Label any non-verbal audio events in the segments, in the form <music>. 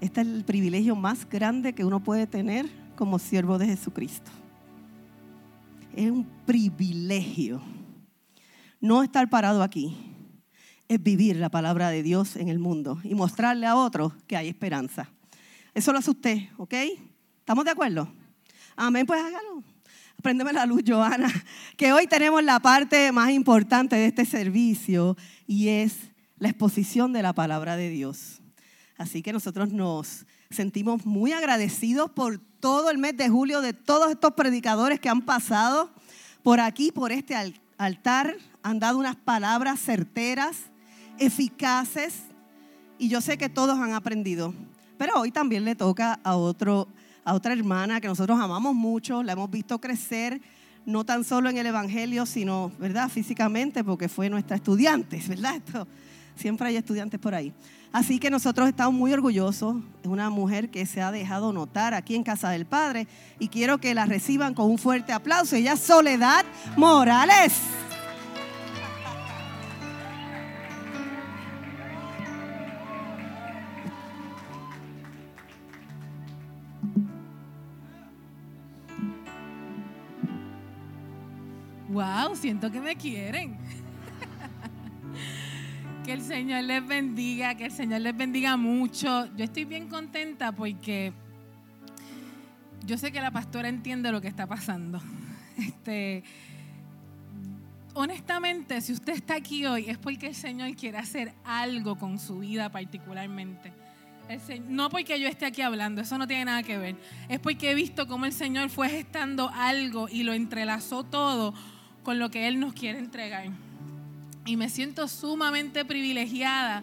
Este es el privilegio más grande que uno puede tener como siervo de Jesucristo. Es un privilegio no estar parado aquí, es vivir la palabra de Dios en el mundo y mostrarle a otros que hay esperanza. Eso lo hace usted, ¿ok? ¿Estamos de acuerdo? Amén, pues hágalo. Préndeme la luz, Joana, que hoy tenemos la parte más importante de este servicio y es la exposición de la palabra de Dios. Así que nosotros nos sentimos muy agradecidos por todo el mes de julio de todos estos predicadores que han pasado por aquí, por este altar, han dado unas palabras certeras, eficaces, y yo sé que todos han aprendido. Pero hoy también le toca a otro a otra hermana que nosotros amamos mucho, la hemos visto crecer, no tan solo en el Evangelio, sino, ¿verdad?, físicamente, porque fue nuestra estudiante, ¿verdad? <laughs> Esto, siempre hay estudiantes por ahí. Así que nosotros estamos muy orgullosos, es una mujer que se ha dejado notar aquí en Casa del Padre y quiero que la reciban con un fuerte aplauso. Ella es Soledad Morales. Wow, siento que me quieren. Que el Señor les bendiga, que el Señor les bendiga mucho. Yo estoy bien contenta porque yo sé que la pastora entiende lo que está pasando. <laughs> Este, honestamente, si usted está aquí hoy es porque el Señor quiere hacer algo con su vida particularmente. no porque yo esté aquí hablando, eso no tiene nada que ver. Es porque he visto cómo el Señor fue gestando algo y lo entrelazó todo con lo que Él nos quiere entregar. Y me siento sumamente privilegiada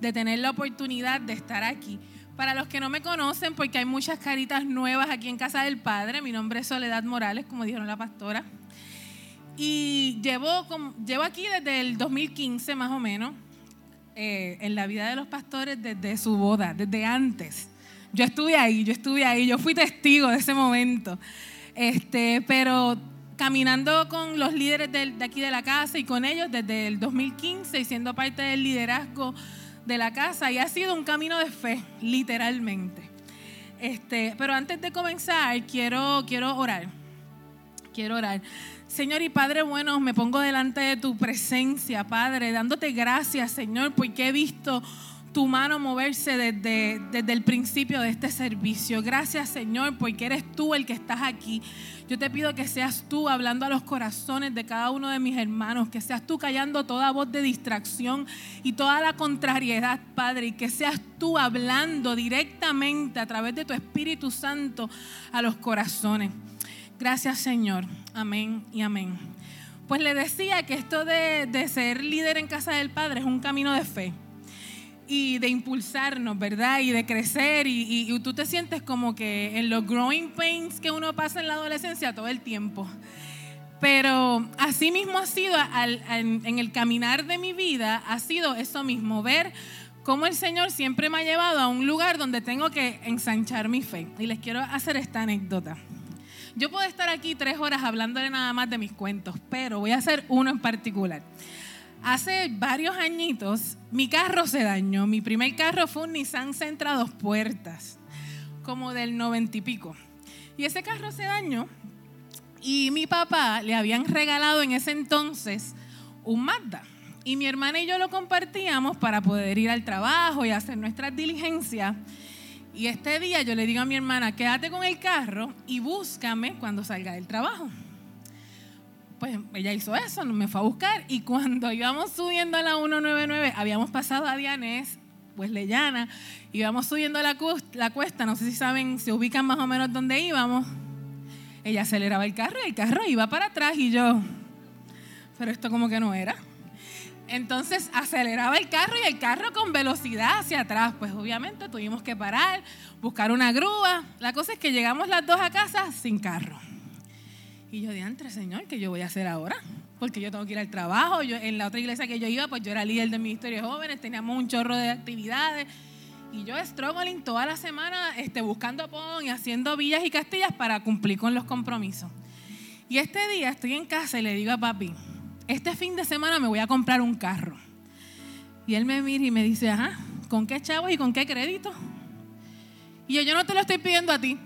de tener la oportunidad de estar aquí. Para los que no me conocen, porque hay muchas caritas nuevas aquí en Casa del Padre, mi nombre es Soledad Morales, como dijeron la pastora. Y llevo, llevo aquí desde el 2015 más o menos, eh, en la vida de los pastores desde su boda, desde antes. Yo estuve ahí, yo estuve ahí, yo fui testigo de ese momento. Este, pero caminando con los líderes de, aquí de la casa y con ellos desde el 2015 y siendo parte del liderazgo de la casa y ha sido un camino de fe, literalmente. Este, pero antes de comenzar, quiero, quiero orar. Quiero orar. Señor y Padre bueno, me pongo delante de tu presencia, Padre, dándote gracias, Señor, porque he visto tu mano moverse desde, desde el principio de este servicio. Gracias Señor porque eres tú el que estás aquí. Yo te pido que seas tú hablando a los corazones de cada uno de mis hermanos, que seas tú callando toda voz de distracción y toda la contrariedad, Padre, y que seas tú hablando directamente a través de tu Espíritu Santo a los corazones. Gracias Señor. Amén y amén. Pues le decía que esto de, de ser líder en casa del Padre es un camino de fe y de impulsarnos, ¿verdad? Y de crecer y, tú te sientes como que en los growing pains que uno pasa en la adolescencia todo el tiempo. Pero así mismo ha sido en el caminar de mi vida, ha sido eso mismo, ver cómo el Señor siempre me ha llevado a un lugar donde tengo que ensanchar mi fe. Y les quiero hacer esta anécdota. Yo puedo estar aquí tres horas hablándole nada más de mis cuentos, pero voy a hacer uno en particular. Hace varios añitos mi carro se dañó. Mi primer carro fue un Nissan Sentra dos puertas, como del noventa y pico. Y ese carro se dañó y mi papá le habían regalado en ese entonces un Mazda. Y mi hermana y yo lo compartíamos para poder ir al trabajo y hacer nuestras diligencias. Y este día yo le digo a mi hermana, quédate con el carro y búscame cuando salga del trabajo pues ella hizo eso, me fue a buscar y cuando íbamos subiendo a la 199, habíamos pasado a Dianés, pues Leyana, íbamos subiendo la, la cuesta, no sé si saben, se ubican más o menos donde íbamos. Ella aceleraba el carro y el carro iba para atrás y yo, pero esto como que no era. Entonces aceleraba el carro y el carro con velocidad hacia atrás. Pues obviamente tuvimos que parar, buscar una grúa. La cosa es que llegamos las dos a casa sin carro. Y yo, diantre, Señor, ¿qué yo voy a hacer ahora? Porque yo tengo que ir al trabajo. Yo, en la otra iglesia que yo iba, pues yo era líder de ministerio de jóvenes, teníamos un chorro de actividades. Y yo struggling toda la semana este, buscando pon y haciendo villas y castillas para cumplir con los compromisos. Y este día estoy en casa y le digo a papi, este fin de semana me voy a comprar un carro. Y él me mira y me dice, ajá, ¿con qué chavos y con qué crédito? Y yo, yo no te lo estoy pidiendo a ti,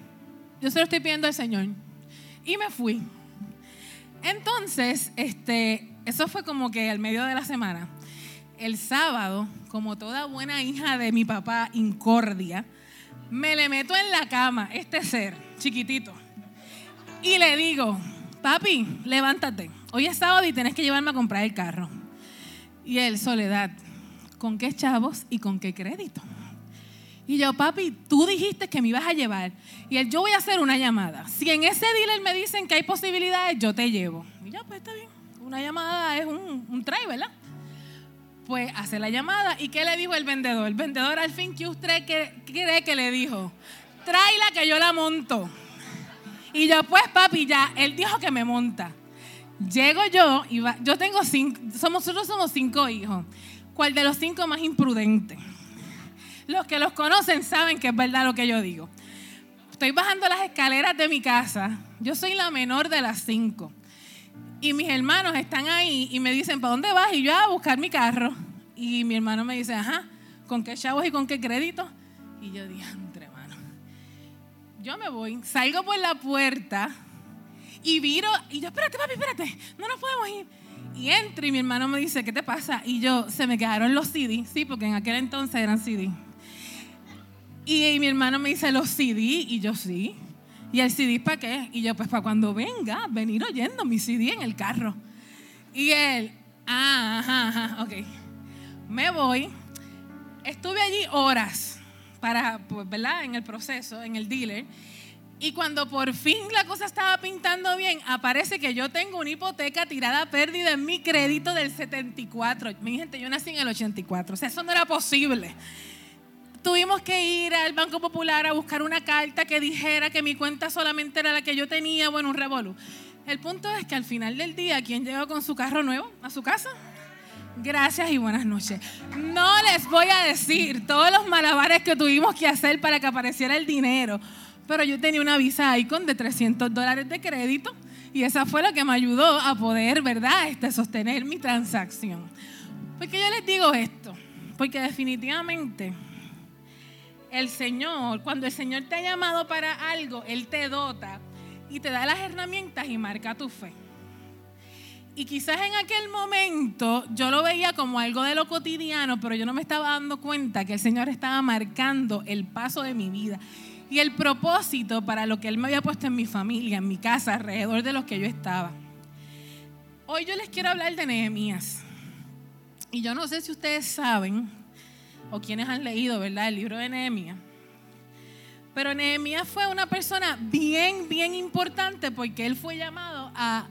yo se lo estoy pidiendo al Señor. Y me fui. Entonces, este, eso fue como que al medio de la semana. El sábado, como toda buena hija de mi papá, Incordia, me le meto en la cama, este ser, chiquitito, y le digo, papi, levántate. Hoy es sábado y tienes que llevarme a comprar el carro. Y él, Soledad, ¿con qué chavos y con qué crédito? Y yo, papi, tú dijiste que me ibas a llevar. Y él, yo voy a hacer una llamada. Si en ese dealer me dicen que hay posibilidades, yo te llevo. Y yo, pues está bien. Una llamada es un, un try, ¿verdad? Pues hace la llamada. ¿Y qué le dijo el vendedor? El vendedor al fin, ¿qué usted cree que le dijo? Tráela que yo la monto. Y yo, pues papi, ya, él dijo que me monta. Llego yo, y yo tengo cinco, somos, nosotros somos cinco hijos. ¿Cuál de los cinco más imprudente? Los que los conocen saben que es verdad lo que yo digo. Estoy bajando las escaleras de mi casa. Yo soy la menor de las cinco. Y mis hermanos están ahí y me dicen, ¿para dónde vas? Y yo a buscar mi carro. Y mi hermano me dice, ajá, ¿con qué chavos y con qué crédito? Y yo dije, entre hermano. Yo me voy, salgo por la puerta y viro. Y yo, espérate, papi, espérate, no nos podemos ir. Y entro y mi hermano me dice, ¿qué te pasa? Y yo, se me quedaron los CD, sí, porque en aquel entonces eran CD. Y, mi hermano me dice, ¿los CD? Y yo, sí. ¿Y el CD para qué? Y yo, pues para cuando venga, venir oyendo mi CD en el carro. Y él, ah, ajá, ajá, ok. Me voy. Estuve allí horas para, pues, ¿verdad? En el proceso, en el dealer. Y cuando por fin la cosa estaba pintando bien, aparece que yo tengo una hipoteca tirada a pérdida en mi crédito del 74. Mi gente, yo nací en el 84. O sea, eso no era posible tuvimos que ir al Banco Popular a buscar una carta que dijera que mi cuenta solamente era la que yo tenía, bueno, un revolú. El punto es que al final del día, ¿quién llegó con su carro nuevo a su casa? Gracias y buenas noches. No les voy a decir todos los malabares que tuvimos que hacer para que apareciera el dinero, pero yo tenía una visa Icon de 300 dólares de crédito y esa fue lo que me ayudó a poder, ¿verdad?, este, sostener mi transacción. Porque yo les digo esto, porque definitivamente el Señor, cuando el Señor te ha llamado para algo, Él te dota y te da las herramientas y marca tu fe. Y quizás en aquel momento yo lo veía como algo de lo cotidiano, pero yo no me estaba dando cuenta que el Señor estaba marcando el paso de mi vida y el propósito para lo que Él me había puesto en mi familia, en mi casa, alrededor de los que yo estaba. Hoy yo les quiero hablar de Nehemías. Y yo no sé si ustedes saben, o quienes han leído, ¿verdad? El libro de Nehemías. Pero Nehemías fue una persona bien, bien importante porque él fue llamado a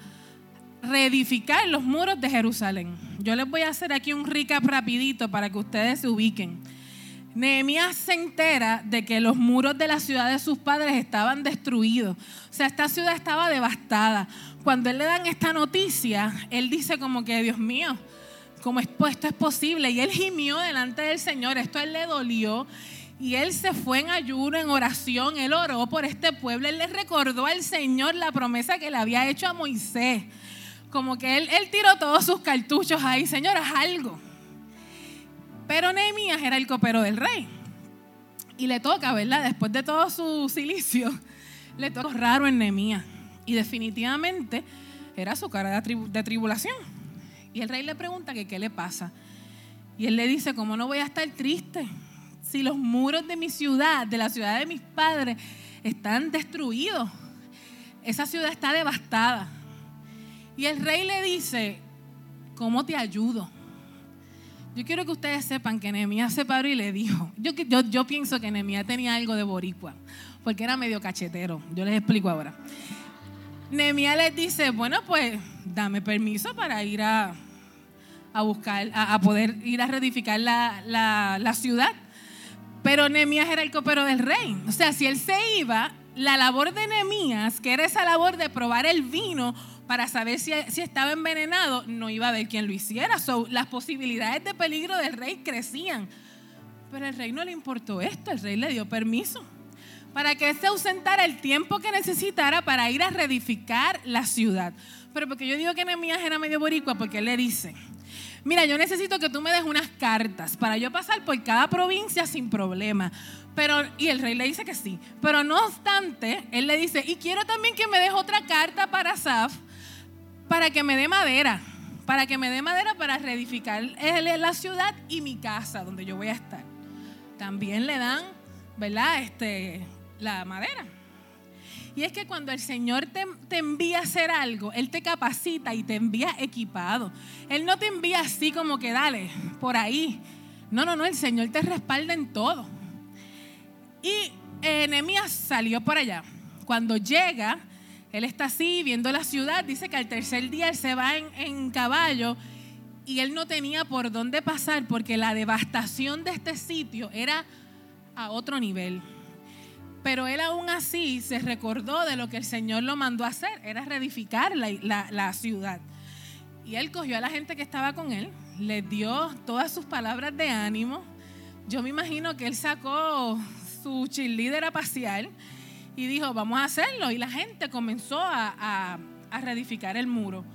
reedificar los muros de Jerusalén. Yo les voy a hacer aquí un recap rapidito para que ustedes se ubiquen. Nehemías se entera de que los muros de la ciudad de sus padres estaban destruidos. O sea, esta ciudad estaba devastada. Cuando él le dan esta noticia, él dice como que, Dios mío, como esto es posible. Y él gimió delante del Señor, esto a él le dolió. Y él se fue en ayuno, en oración, él oró por este pueblo, él le recordó al Señor la promesa que le había hecho a Moisés. Como que él, él tiró todos sus cartuchos ahí, Señor, haz algo. Pero Nehemías era el copero del rey. Y le toca, ¿verdad? Después de todo su silicio, <laughs> le toca raro en Nehemías. Y definitivamente era su cara de tribulación. Y el rey le pregunta que qué le pasa. Y él le dice, ¿cómo no voy a estar triste? Si los muros de mi ciudad, de la ciudad de mis padres, están destruidos. Esa ciudad está devastada. Y el rey le dice, ¿cómo te ayudo? Yo quiero que ustedes sepan que Nehemías se paró y le dijo, yo, yo, pienso que Nehemías tenía algo de boricua, porque era medio cachetero. Yo les explico ahora. Nehemías les dice, bueno, pues dame permiso para ir a, a buscar, a, poder ir a reedificar la, ciudad. Pero Nehemías era el copero del rey. O sea, si él se iba, la labor de Nehemías, que era esa labor de probar el vino para saber si, si estaba envenenado, no iba a haber quien lo hiciera. las posibilidades de peligro del rey crecían. Pero el rey no le importó esto, el rey le dio permiso para que se ausentara el tiempo que necesitara para ir a reedificar la ciudad. Pero porque yo digo que Nehemías era medio boricua, porque él le dice, mira, yo necesito que tú me des unas cartas para yo pasar por cada provincia sin problema. Pero, y el rey le dice que sí. Pero no obstante, él le dice, y quiero también que me des otra carta para Saf, para que me dé madera, para que me dé madera para reedificar la ciudad y mi casa donde yo voy a estar. También le dan, ¿verdad? Este, la madera. Y es que cuando el Señor te, te, envía a hacer algo, Él te capacita y te envía equipado. Él no te envía así como que dale, por ahí. No, no, no, el Señor te respalda en todo. Y Nehemías salió por allá. Cuando llega, él está así viendo la ciudad. Dice que al tercer día él se va en, en caballo y él no tenía por dónde pasar porque la devastación de este sitio era a otro nivel. Pero él aún así se recordó de lo que el Señor lo mandó a hacer, era reedificar la, la, ciudad. Y él cogió a la gente que estaba con él, les dio todas sus palabras de ánimo. Yo me imagino que él sacó su cheerleader a pasear y dijo, vamos a hacerlo. Y la gente comenzó a, a, a reedificar el muro.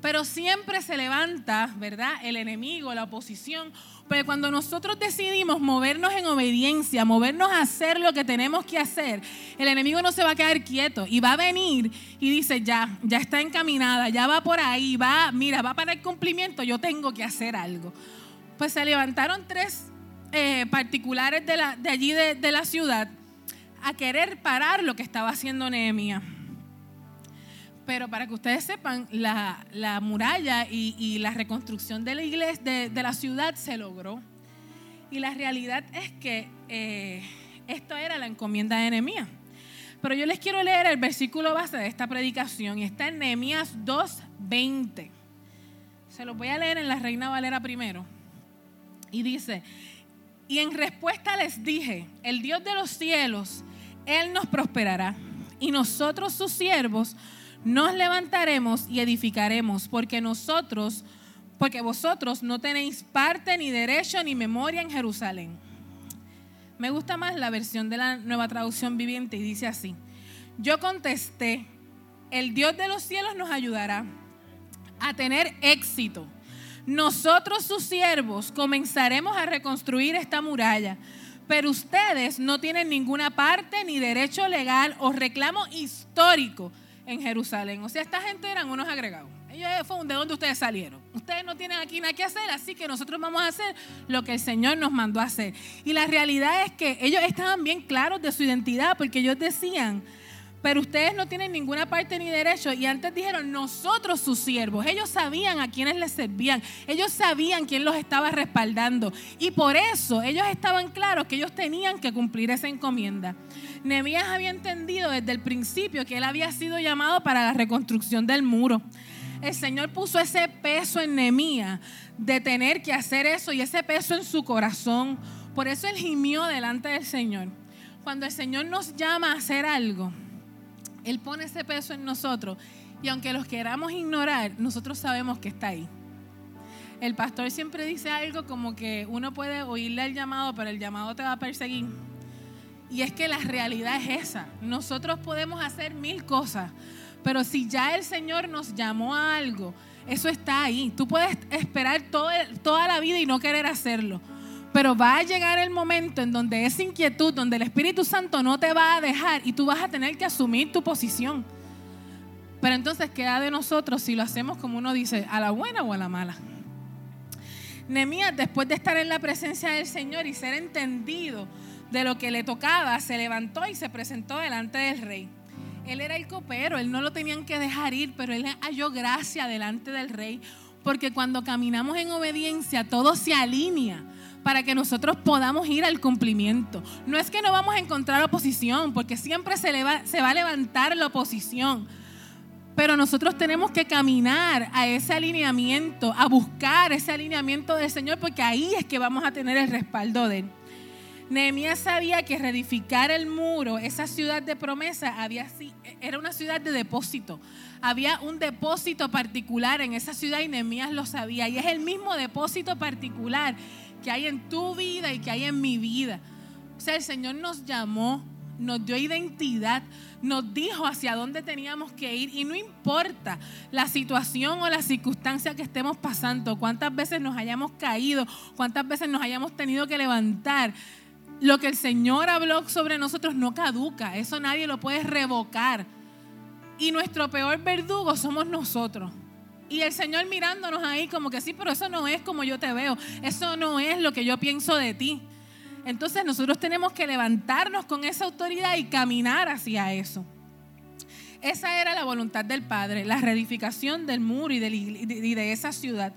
Pero siempre se levanta, ¿verdad? El enemigo, la oposición. Pero cuando nosotros decidimos movernos en obediencia, movernos a hacer lo que tenemos que hacer, el enemigo no se va a quedar quieto y va a venir y dice, ya, ya está encaminada, ya va por ahí, va, mira, va para el cumplimiento, yo tengo que hacer algo. Pues se levantaron tres eh, particulares de, allí de, de, la ciudad a querer parar lo que estaba haciendo Nehemías. Pero para que ustedes sepan, la, la muralla y, la reconstrucción de la iglesia, de, la ciudad se logró. Y la realidad es que eh, esto era la encomienda de Nehemías. Pero yo les quiero leer el versículo base de esta predicación y está en Nehemías 2:20. Se los voy a leer en la Reina Valera primero. Y dice, y en respuesta les dije, el Dios de los cielos, Él nos prosperará. Y nosotros sus siervos nos levantaremos y edificaremos, porque nosotros, porque vosotros no tenéis parte ni derecho ni memoria en Jerusalén. Me gusta más la versión de la nueva traducción viviente y dice así, yo contesté, el Dios de los cielos nos ayudará a tener éxito nosotros sus siervos comenzaremos a reconstruir esta muralla, pero ustedes no tienen ninguna parte ni derecho legal o reclamo histórico en Jerusalén. O sea, esta gente eran unos agregados. Ellos fue de donde ustedes salieron. Ustedes no tienen aquí nada que hacer, así que nosotros vamos a hacer lo que el Señor nos mandó a hacer. Y la realidad es que ellos estaban bien claros de su identidad, porque ellos decían, pero ustedes no tienen ninguna parte ni derecho. Y antes dijeron, nosotros sus siervos. Ellos sabían a quiénes les servían. Ellos sabían quién los estaba respaldando. Y por eso ellos estaban claros que ellos tenían que cumplir esa encomienda. Nehemías había entendido desde el principio que él había sido llamado para la reconstrucción del muro. El Señor puso ese peso en Nehemías de tener que hacer eso y ese peso en su corazón. Por eso él gimió delante del Señor. Cuando el Señor nos llama a hacer algo, él pone ese peso en nosotros y aunque los queramos ignorar, nosotros sabemos que está ahí. El pastor siempre dice algo como que uno puede oírle el llamado, pero el llamado te va a perseguir. Y es que la realidad es esa. Nosotros podemos hacer mil cosas, pero si ya el Señor nos llamó a algo, eso está ahí. Tú puedes esperar toda la vida y no querer hacerlo. Pero va a llegar el momento en donde esa inquietud, donde el Espíritu Santo no te va a dejar y tú vas a tener que asumir tu posición. Pero entonces queda de nosotros si lo hacemos como uno dice, a la buena o a la mala. Nemías, después de estar en la presencia del Señor y ser entendido de lo que le tocaba, se levantó y se presentó delante del rey. Él era el copero, él no lo tenían que dejar ir, pero él halló gracia delante del rey, porque cuando caminamos en obediencia, todo se alinea para que nosotros podamos ir al cumplimiento. No es que no vamos a encontrar oposición, porque siempre se, va a levantar la oposición. Pero nosotros tenemos que caminar a ese alineamiento, a buscar ese alineamiento del Señor, porque ahí es que vamos a tener el respaldo de Él. Nehemías sabía que reedificar el muro, esa ciudad de promesa, había, era una ciudad de depósito. Había un depósito particular en esa ciudad y Nehemías lo sabía. Y es el mismo depósito particular que hay en tu vida y que hay en mi vida. O sea, el Señor nos llamó nos dio identidad, nos dijo hacia dónde teníamos que ir y no importa la situación o la circunstancia que estemos pasando, cuántas veces nos hayamos caído, cuántas veces nos hayamos tenido que levantar. Lo que el Señor habló sobre nosotros no caduca, eso nadie lo puede revocar. Y nuestro peor verdugo somos nosotros. Y el Señor mirándonos ahí como que sí, pero eso no es como yo te veo, eso no es lo que yo pienso de ti. Entonces nosotros tenemos que levantarnos con esa autoridad y caminar hacia eso. Esa era la voluntad del Padre, la reedificación del muro y de, esa ciudad.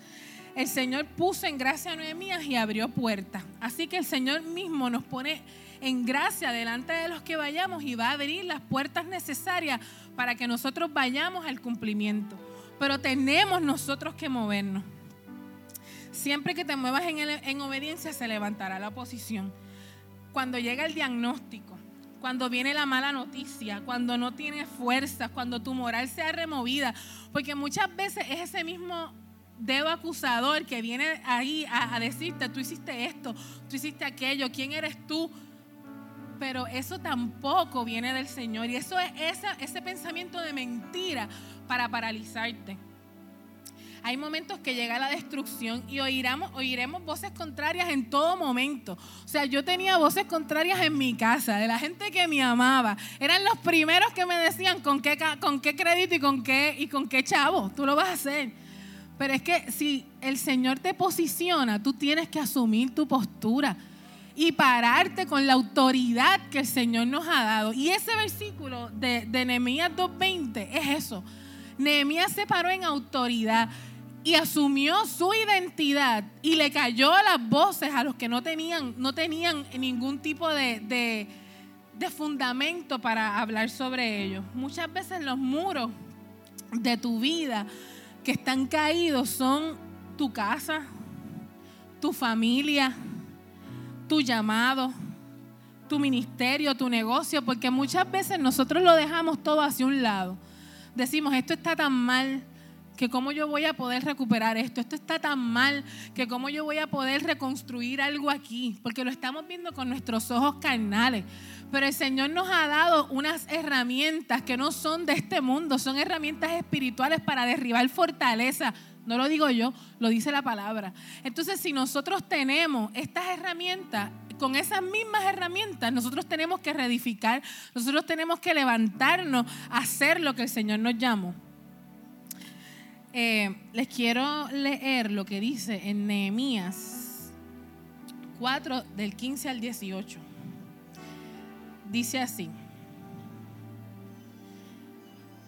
El Señor puso en gracia a Nehemías y abrió puertas. Así que el Señor mismo nos pone en gracia delante de los que vayamos y va a abrir las puertas necesarias para que nosotros vayamos al cumplimiento. Pero tenemos nosotros que movernos. Siempre que te muevas en, obediencia se levantará la oposición. Cuando llega el diagnóstico, cuando viene la mala noticia, cuando no tienes fuerzas, cuando tu moral sea removida, porque muchas veces es ese mismo dedo acusador que viene ahí a, decirte, tú hiciste esto, tú hiciste aquello, ¿quién eres tú? Pero eso tampoco viene del Señor y eso es ese pensamiento de mentira para paralizarte. Hay momentos que llega la destrucción y oiremos, oiremos voces contrarias en todo momento. O sea, yo tenía voces contrarias en mi casa, de la gente que me amaba. Eran los primeros que me decían con qué, con qué crédito y con qué, y con qué chavo tú lo vas a hacer. Pero es que si el Señor te posiciona, tú tienes que asumir tu postura y pararte con la autoridad que el Señor nos ha dado. Y ese versículo de, de Nehemías 2.20 es eso. Nehemías se paró en autoridad y asumió su identidad y le cayó a las voces a los que no tenían, no tenían ningún tipo de, de, de fundamento para hablar sobre ellos. Muchas veces los muros de tu vida que están caídos son tu casa, tu familia, tu llamado, tu ministerio, tu negocio, porque muchas veces nosotros lo dejamos todo hacia un lado. Decimos, esto está tan mal, que cómo yo voy a poder recuperar esto, esto está tan mal, que cómo yo voy a poder reconstruir algo aquí, porque lo estamos viendo con nuestros ojos carnales. Pero el Señor nos ha dado unas herramientas que no son de este mundo, son herramientas espirituales para derribar fortaleza. No lo digo yo, lo dice la palabra. Entonces, si nosotros tenemos estas herramientas, con esas mismas herramientas, nosotros tenemos que reedificar, nosotros tenemos que levantarnos a hacer lo que el Señor nos llamó. Eh, les quiero leer lo que dice en Nehemías 4 del 15 al 18. Dice así.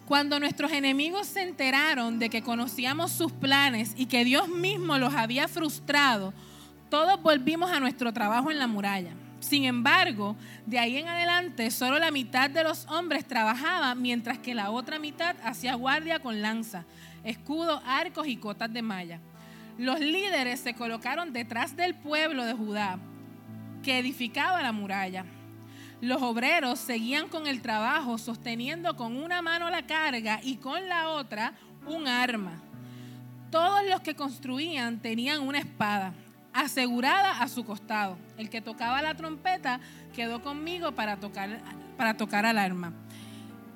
Cuando nuestros enemigos se enteraron de que conocíamos sus planes y que Dios mismo los había frustrado, todos volvimos a nuestro trabajo en la muralla. Sin embargo, de ahí en adelante, solo la mitad de los hombres trabajaba, mientras que la otra mitad hacía guardia con lanza escudos, arcos y cotas de malla. Los líderes se colocaron detrás del pueblo de Judá que edificaba la muralla. Los obreros seguían con el trabajo sosteniendo con una mano la carga y con la otra un arma. Todos los que construían tenían una espada asegurada a su costado. El que tocaba la trompeta quedó conmigo para tocar, para tocar al arma.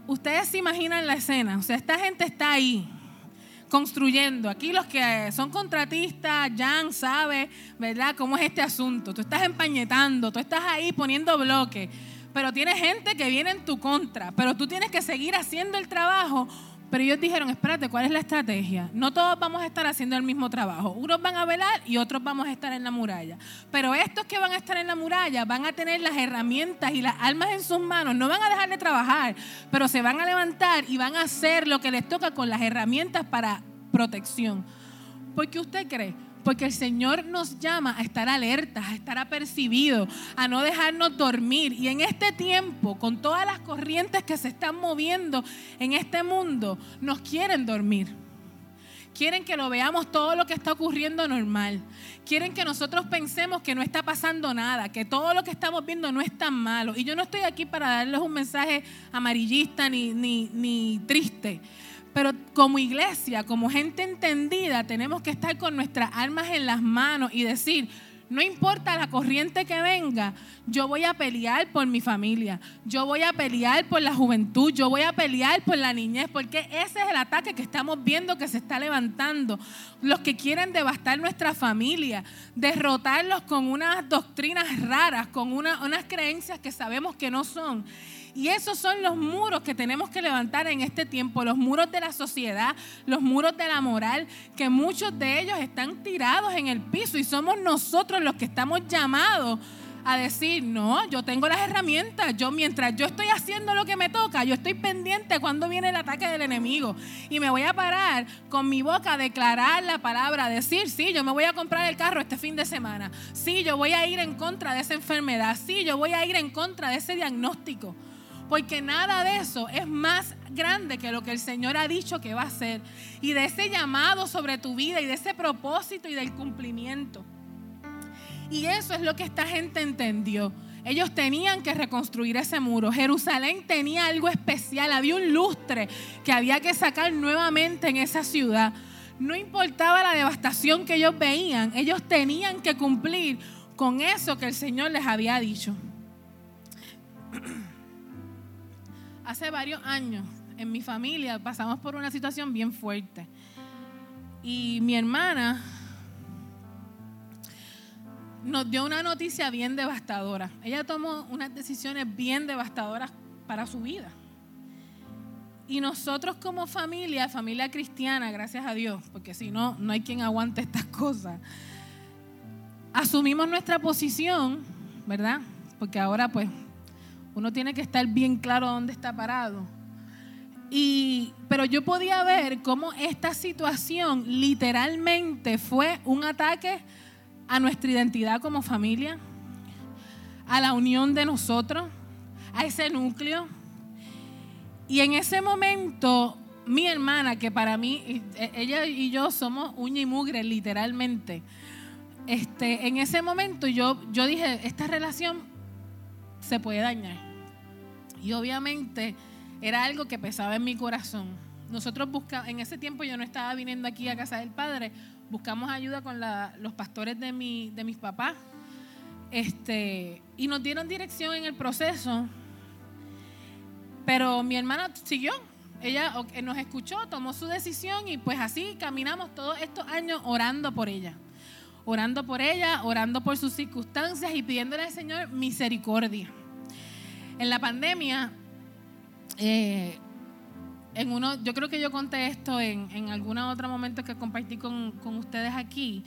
Ustedes se imaginan la escena, o sea, esta gente está ahí, construyendo. Aquí los que son contratistas, Jan sabe, ¿verdad?, cómo es este asunto. Tú estás empañetando, tú estás ahí poniendo bloques, pero tienes gente que viene en tu contra, pero tú tienes que seguir haciendo el trabajo. Pero ellos dijeron, espérate, ¿cuál es la estrategia? No todos vamos a estar haciendo el mismo trabajo. Unos van a velar y otros vamos a estar en la muralla. Pero estos que van a estar en la muralla van a tener las herramientas y las armas en sus manos. No van a dejar de trabajar, pero se van a levantar y van a hacer lo que les toca con las herramientas para protección. ¿Por qué usted cree? Porque el Señor nos llama a estar alertas, a estar apercibidos, a no dejarnos dormir. Y en este tiempo, con todas las corrientes que se están moviendo en este mundo, nos quieren dormir. Quieren que lo veamos todo lo que está ocurriendo normal. Quieren que nosotros pensemos que no está pasando nada, que todo lo que estamos viendo no es tan malo. Y yo no estoy aquí para darles un mensaje amarillista ni, ni, ni triste. Pero como iglesia, como gente entendida, tenemos que estar con nuestras armas en las manos y decir, No importa la corriente que venga, yo voy a pelear por mi familia, yo voy a pelear por la juventud, yo voy a pelear por la niñez, porque ese es el ataque que estamos viendo que se está levantando. Los que quieren devastar nuestra familia, derrotarlos con unas doctrinas raras, con unas creencias que sabemos que no son. Y esos son los muros que tenemos que levantar en este tiempo, los muros de la sociedad, los muros de la moral, que muchos de ellos están tirados en el piso y somos nosotros los que estamos llamados a decir, no, yo tengo las herramientas, yo mientras yo estoy haciendo lo que me toca, yo estoy pendiente cuando viene el ataque del enemigo y me voy a parar con mi boca a declarar la palabra, a decir, sí, yo me voy a comprar el carro este fin de semana, sí, yo voy a ir en contra de esa enfermedad, sí, yo voy a ir en contra de ese diagnóstico. Porque nada de eso es más grande que lo que el Señor ha dicho que va a hacer. Y de ese llamado sobre tu vida y de ese propósito y del cumplimiento. Y eso es lo que esta gente entendió. Ellos tenían que reconstruir ese muro. Jerusalén tenía algo especial. Había un lustre que había que sacar nuevamente en esa ciudad. No importaba la devastación que ellos veían. Ellos tenían que cumplir con eso que el Señor les había dicho. Hace varios años en mi familia pasamos por una situación bien fuerte. Y mi hermana nos dio una noticia bien devastadora. Ella tomó unas decisiones bien devastadoras para su vida. Y nosotros como familia, familia cristiana, gracias a Dios, porque si no, no hay quien aguante estas cosas, asumimos nuestra posición, ¿verdad? Porque ahora pues uno tiene que estar bien claro dónde está parado. Y, pero yo podía ver cómo esta situación literalmente fue un ataque a nuestra identidad como familia, a la unión de nosotros, a ese núcleo. Y en ese momento, mi hermana, que para mí, e, ella y yo somos uña y mugre, literalmente. Este, en ese momento yo, yo dije, esta relación se puede dañar. Y obviamente era algo que pesaba en mi corazón. Nosotros buscamos, en ese tiempo yo no estaba viniendo aquí a casa del Padre, buscamos ayuda con los pastores de, mi, de mis papás. Este, y nos dieron dirección en el proceso. Pero mi hermana siguió. Ella nos escuchó, tomó su decisión y pues así caminamos todos estos años orando por ella. Orando por ella, orando por sus circunstancias y pidiéndole al Señor misericordia. En la pandemia, eh, en uno, yo creo que yo conté esto en, en algún otro momento que compartí con, con ustedes aquí.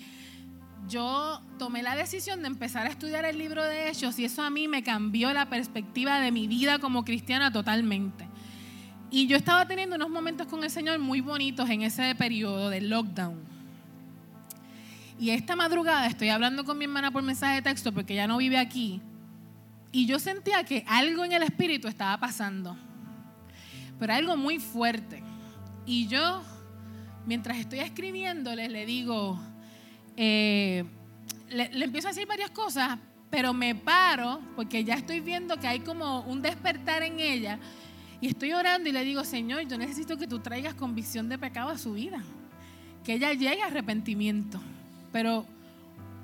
Yo tomé la decisión de empezar a estudiar el libro de Hechos y eso a mí me cambió la perspectiva de mi vida como cristiana totalmente. Y yo estaba teniendo unos momentos con el Señor muy bonitos en ese periodo de lockdown. Y esta madrugada estoy hablando con mi hermana por mensaje de texto porque ya no vive aquí. Y yo sentía que algo en el espíritu estaba pasando, pero algo muy fuerte. Y yo, mientras estoy escribiéndole, le digo, eh, le, le empiezo a decir varias cosas, pero me paro porque ya estoy viendo que hay como un despertar en ella. Y estoy orando y le digo, Señor, yo necesito que tú traigas convicción de pecado a su vida. Que ella llegue a arrepentimiento. Pero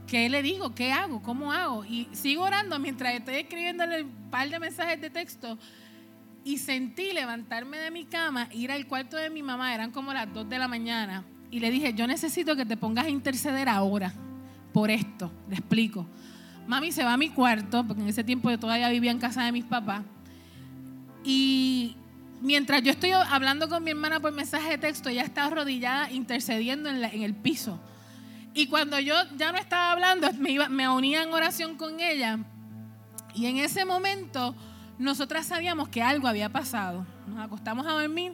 ¿qué le digo? ¿Qué hago? ¿Cómo hago? Y sigo orando mientras estoy escribiéndole un par de mensajes de texto y sentí levantarme de mi cama, ir al cuarto de mi mamá, eran como las 2 de la mañana, y le dije, yo necesito que te pongas a interceder ahora por esto. Le explico. Mami se va a mi cuarto, porque en ese tiempo yo todavía vivía en casa de mis papás, y mientras yo estoy hablando con mi hermana por mensaje de texto, ella está arrodillada intercediendo en, en el piso y cuando yo ya no estaba hablando, me, unía en oración con ella. Y en ese momento, nosotras sabíamos que algo había pasado. Nos acostamos a dormir.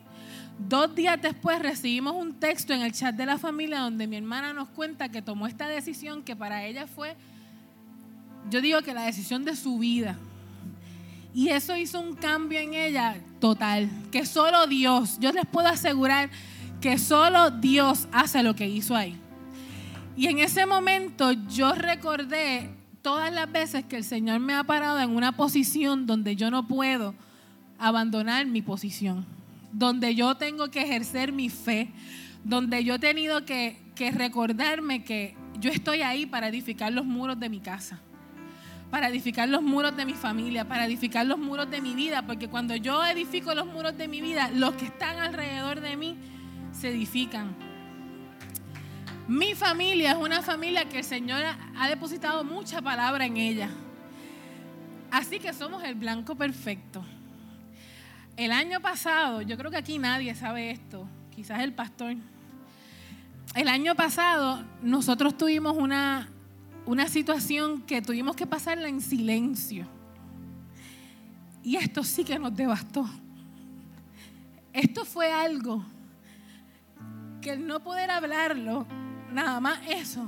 Dos días después recibimos un texto en el chat de la familia donde mi hermana nos cuenta que tomó esta decisión que para ella fue, yo digo que la decisión de su vida. Y eso hizo un cambio en ella total, que solo Dios, yo les puedo asegurar que solo Dios hace lo que hizo ahí. Y en ese momento yo recordé todas las veces que el Señor me ha parado en una posición donde yo no puedo abandonar mi posición, donde yo tengo que ejercer mi fe, donde yo he tenido que, recordarme que yo estoy ahí para edificar los muros de mi casa, para edificar los muros de mi familia, para edificar los muros de mi vida, porque cuando yo edifico los muros de mi vida, los que están alrededor de mí se edifican. Mi familia es una familia que el Señor ha depositado mucha palabra en ella. Así que somos el blanco perfecto. El año pasado, yo creo que aquí nadie sabe esto, quizás el pastor. El año pasado nosotros tuvimos una, una situación que tuvimos que pasarla en silencio. Y esto sí que nos devastó. Esto fue algo que el no poder hablarlo Nada más eso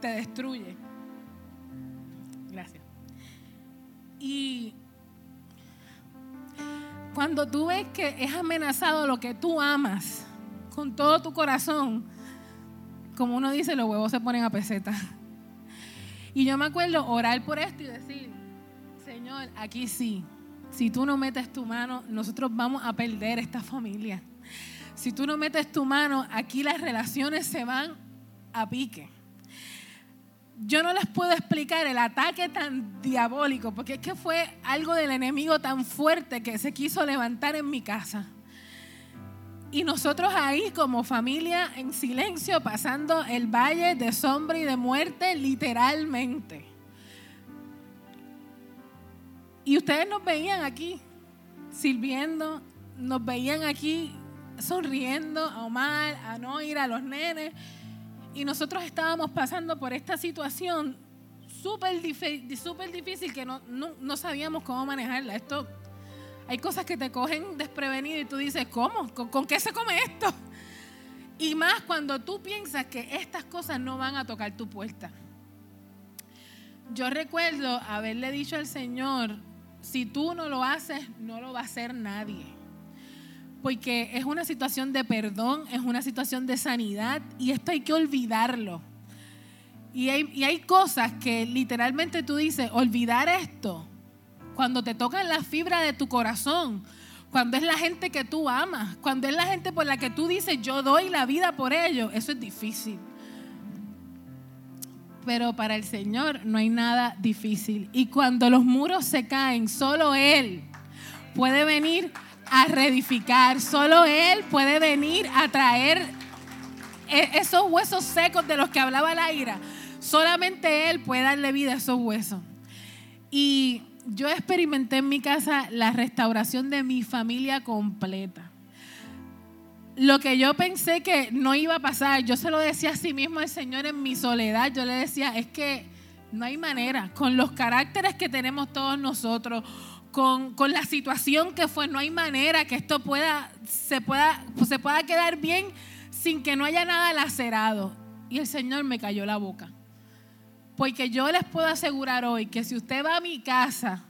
te destruye. Gracias. Y cuando tú ves que es amenazado lo que tú amas con todo tu corazón, como uno dice, los huevos se ponen a peseta. Y yo me acuerdo orar por esto y decir, Señor, aquí sí, si tú no metes tu mano, nosotros vamos a perder esta familia. Si tú no metes tu mano, aquí las relaciones se van a pique. Yo no les puedo explicar el ataque tan diabólico, porque es que fue algo del enemigo tan fuerte que se quiso levantar en mi casa. Y nosotros ahí como familia en silencio pasando el valle de sombra y de muerte literalmente. Y ustedes nos veían aquí sirviendo, nos veían aquí sonriendo a Omar, a Noira, a los nenes. Y nosotros estábamos pasando por esta situación súper difícil que no, no, sabíamos cómo manejarla. Esto, hay cosas que te cogen desprevenido y tú dices, ¿cómo? ¿Con, qué se come esto? Y más cuando tú piensas que estas cosas no van a tocar tu puerta. Yo recuerdo haberle dicho al Señor, si tú no lo haces, no lo va a hacer nadie porque es una situación de perdón, es una situación de sanidad y esto hay que olvidarlo. Y hay, cosas que literalmente tú dices, olvidar esto, cuando te tocan la fibra de tu corazón, cuando es la gente que tú amas, cuando es la gente por la que tú dices, yo doy la vida por ellos, eso es difícil. Pero para el Señor no hay nada difícil. Y cuando los muros se caen, solo Él puede venir a reedificar. Solo Él puede venir a traer e-, esos huesos secos de los que hablaba la ira. Solamente Él puede darle vida a esos huesos. Y yo experimenté en mi casa la restauración de mi familia completa. Lo que yo pensé que no iba a pasar, yo se lo decía a sí mismo al Señor en mi soledad. Yo le decía, es que no hay manera, con los caracteres que tenemos todos nosotros, con, la situación que fue, no hay manera que esto pueda se, pueda, se pueda quedar bien sin que no haya nada lacerado. Y el Señor me cayó la boca. Porque yo les puedo asegurar hoy que si usted va a mi casa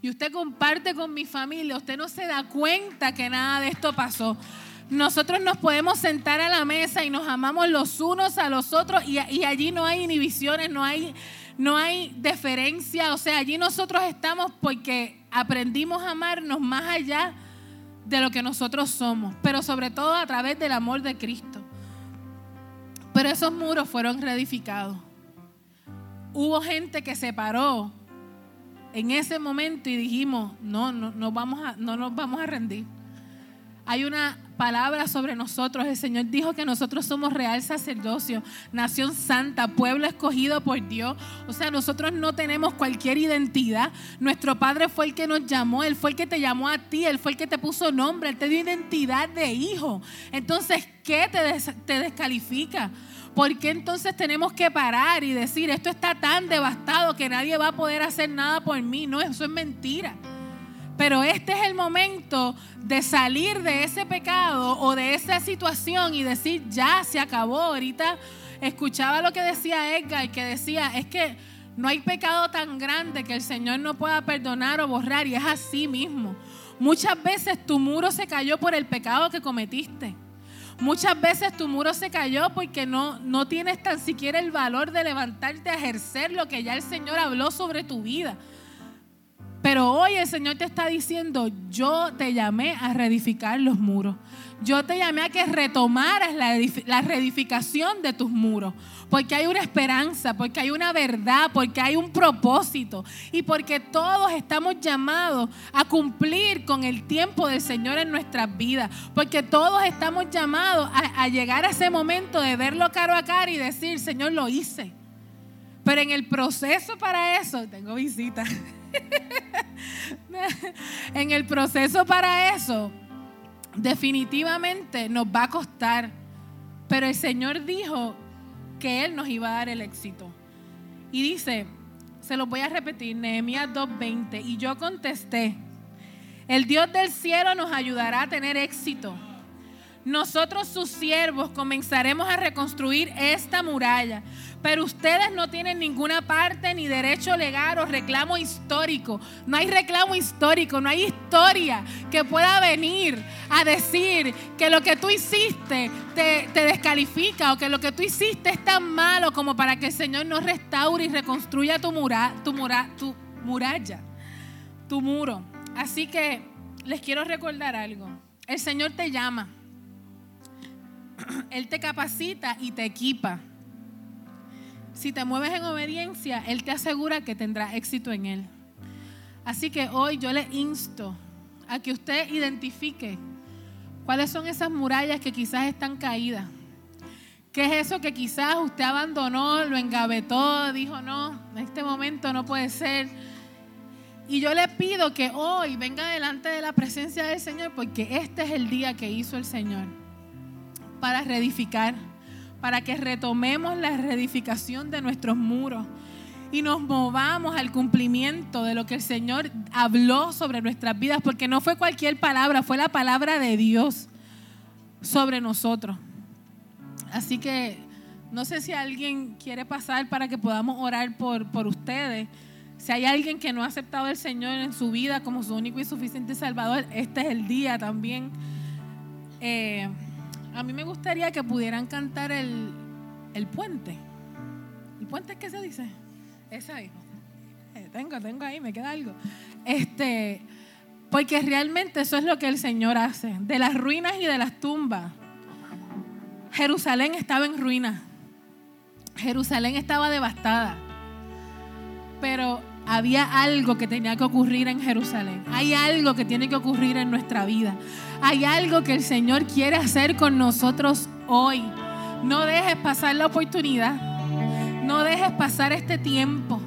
y usted comparte con mi familia, usted no se da cuenta que nada de esto pasó. Nosotros nos podemos sentar a la mesa y nos amamos los unos a los otros y, y allí no hay inhibiciones, no hay, no hay deferencia. O sea, allí nosotros estamos porque aprendimos a amarnos más allá de lo que nosotros somos, pero sobre todo a través del amor de Cristo. Pero esos muros fueron reedificados. Hubo gente que se paró en ese momento y dijimos, no, no, no, vamos a, no nos vamos a rendir. Hay una palabra sobre nosotros. El Señor dijo que nosotros somos real sacerdocio, nación santa, pueblo escogido por Dios. O sea, nosotros no tenemos cualquier identidad. Nuestro Padre fue el que nos llamó, Él fue el que te llamó a ti, Él fue el que te puso nombre, Él te dio identidad de hijo. Entonces, ¿qué te, te descalifica? ¿Por qué entonces tenemos que parar y decir, esto está tan devastado que nadie va a poder hacer nada por mí? No, eso es mentira. Pero este es el momento de salir de ese pecado o de esa situación y decir, ya se acabó. Ahorita escuchaba lo que decía Edgar, que decía, es que no hay pecado tan grande que el Señor no pueda perdonar o borrar. Y es así mismo. Muchas veces tu muro se cayó por el pecado que cometiste. Muchas veces tu muro se cayó porque no, no tienes tan siquiera el valor de levantarte a ejercer lo que ya el Señor habló sobre tu vida. Pero hoy el Señor te está diciendo, yo te llamé a reedificar los muros. Yo te llamé a que retomaras la, la reedificación de tus muros. Porque hay una esperanza, porque hay una verdad, porque hay un propósito. Y porque todos estamos llamados a cumplir con el tiempo del Señor en nuestras vidas. Porque todos estamos llamados a, a llegar a ese momento de verlo caro a cara y decir, Señor, lo hice. Pero en el proceso para eso, tengo visita. <laughs> <laughs> en el proceso para eso, definitivamente nos va a costar. Pero el Señor dijo que Él nos iba a dar el éxito. Y dice, se lo voy a repetir, Nehemías 2.20, y yo contesté, el Dios del cielo nos ayudará a tener éxito. Nosotros sus siervos comenzaremos a reconstruir esta muralla pero ustedes no tienen ninguna parte ni derecho legal o reclamo histórico. No hay reclamo histórico, no hay historia que pueda venir a decir que lo que tú hiciste te, descalifica o que lo que tú hiciste es tan malo como para que el Señor no restaure y reconstruya tu, mura, tu, mura, tu muralla, tu muro. Así que les quiero recordar algo. El Señor te llama. <clears throat> Él te capacita y te equipa si te mueves en obediencia, Él te asegura que tendrás éxito en Él. Así que hoy yo le insto a que usted identifique cuáles son esas murallas que quizás están caídas. ¿Qué es eso que quizás usted abandonó, lo engavetó, dijo, no, en este momento no puede ser? Y yo le pido que hoy venga delante de la presencia del Señor porque este es el día que hizo el Señor para reedificar para que retomemos la reedificación de nuestros muros y nos movamos al cumplimiento de lo que el Señor habló sobre nuestras vidas, porque no fue cualquier palabra, fue la palabra de Dios sobre nosotros. Así que no sé si alguien quiere pasar para que podamos orar por, por ustedes. Si hay alguien que no ha aceptado al Señor en su vida como su único y suficiente Salvador, este es el día también. Eh, a mí me gustaría que pudieran cantar el, puente. ¿El puente es qué se dice? Ese ahí. Eh, tengo, tengo ahí, me queda algo. Este, porque realmente eso es lo que el Señor hace. De las ruinas y de las tumbas. Jerusalén estaba en ruinas. Jerusalén estaba devastada. Pero había algo que tenía que ocurrir en Jerusalén. Hay algo que tiene que ocurrir en nuestra vida. Hay algo que el Señor quiere hacer con nosotros hoy. No dejes pasar la oportunidad. No dejes pasar este tiempo.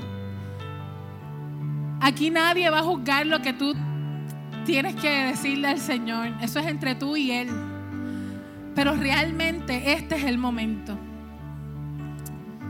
Aquí nadie va a juzgar lo que tú tienes que decirle al Señor. Eso es entre tú y Él. Pero realmente este es el momento.